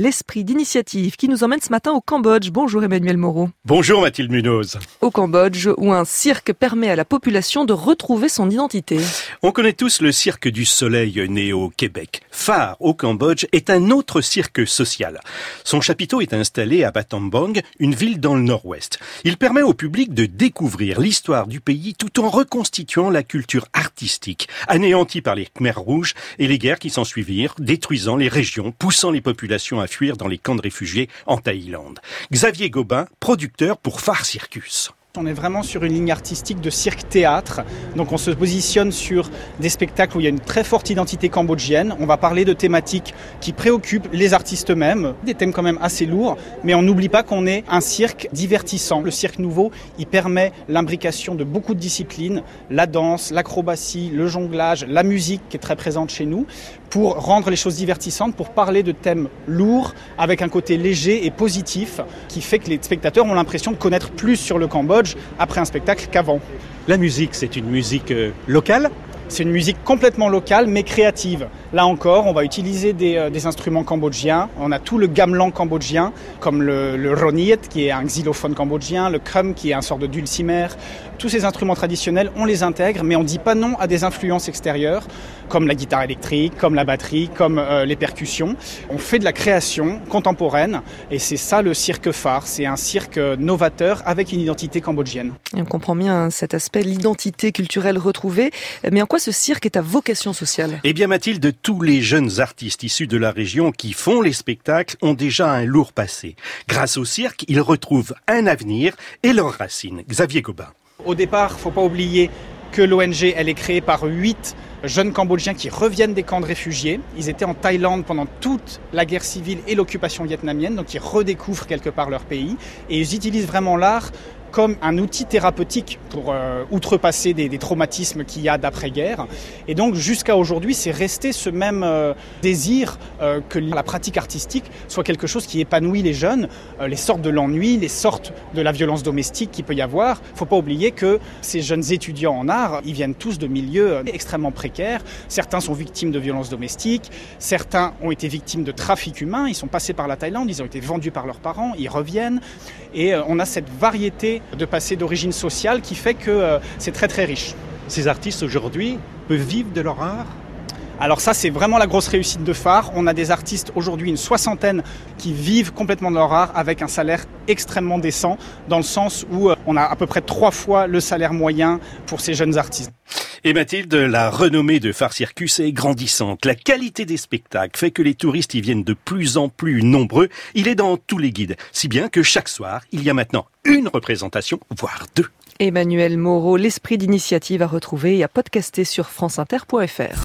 L'esprit d'initiative qui nous emmène ce matin au Cambodge. Bonjour Emmanuel Moreau. Bonjour Mathilde Munoz. Au Cambodge, où un cirque permet à la population de retrouver son identité. On connaît tous le cirque du soleil né au Québec. Phare au Cambodge est un autre cirque social. Son chapiteau est installé à Battambang, une ville dans le nord-ouest. Il permet au public de découvrir l'histoire du pays tout en reconstituant la culture artistique, anéantie par les Khmers rouges et les guerres qui s'en suivirent, détruisant les régions, poussant les populations à fuir dans les camps de réfugiés en Thaïlande. Xavier Gobin, producteur pour Phare Circus. On est vraiment sur une ligne artistique de cirque-théâtre. Donc on se positionne sur des spectacles où il y a une très forte identité cambodgienne. On va parler de thématiques qui préoccupent les artistes eux-mêmes, des thèmes quand même assez lourds, mais on n'oublie pas qu'on est un cirque divertissant. Le cirque nouveau, il permet l'imbrication de beaucoup de disciplines, la danse, l'acrobatie, le jonglage, la musique qui est très présente chez nous, pour rendre les choses divertissantes, pour parler de thèmes lourds avec un côté léger et positif qui fait que les spectateurs ont l'impression de connaître plus sur le Cambodge après un spectacle qu'avant. La musique, c'est une musique euh, locale c'est une musique complètement locale mais créative. Là encore, on va utiliser des, euh, des, instruments cambodgiens. On a tout le gamelan cambodgien, comme le, le roniet, qui est un xylophone cambodgien, le krum, qui est un sort de dulcimer. Tous ces instruments traditionnels, on les intègre, mais on ne dit pas non à des influences extérieures, comme la guitare électrique, comme la batterie, comme euh, les percussions. On fait de la création contemporaine, et c'est ça le cirque phare. C'est un cirque novateur avec une identité cambodgienne. Et on comprend bien cet aspect, l'identité culturelle retrouvée. Mais en quoi ce cirque est à vocation sociale? Eh bien Mathilde, tous les jeunes artistes issus de la région qui font les spectacles ont déjà un lourd passé. Grâce au cirque, ils retrouvent un avenir et leurs racines. Xavier Gobin. Au départ, faut pas oublier que l'ONG, elle est créée par huit jeunes Cambodgiens qui reviennent des camps de réfugiés. Ils étaient en Thaïlande pendant toute la guerre civile et l'occupation vietnamienne, donc ils redécouvrent quelque part leur pays et ils utilisent vraiment l'art comme un outil thérapeutique pour euh, outrepasser des, traumatismes qu'il y a d'après-guerre. Et donc jusqu'à aujourd'hui, c'est resté ce même euh, désir euh, que la pratique artistique soit quelque chose qui épanouit les jeunes, les sortes de l'ennui, les sortes de la violence domestique qu'il peut y avoir. Il ne faut pas oublier que ces jeunes étudiants en art, ils viennent tous de milieux extrêmement précaires. Certains sont victimes de violences domestiques, certains ont été victimes de trafic humain, ils sont passés par la Thaïlande, ils ont été vendus par leurs parents, ils reviennent. Et on a cette variété de passé d'origine sociale qui fait que euh, c'est très très riche. Ces artistes aujourd'hui peuvent vivre de leur art? Alors ça, c'est vraiment la grosse réussite de phare. On a des artistes aujourd'hui, une soixantaine, qui vivent complètement de leur art avec un salaire extrêmement décent, dans le sens où euh, on a à peu près trois fois le salaire moyen pour ces jeunes artistes. Et Mathilde, la renommée de Phare Circus est grandissante. La qualité des spectacles fait que les touristes y viennent de plus en plus nombreux. Il est dans tous les guides, si bien que chaque soir, il y a maintenant une représentation, voire deux. Emmanuel Moreau, l'esprit d'initiative à retrouver et à podcaster sur franceinter.fr.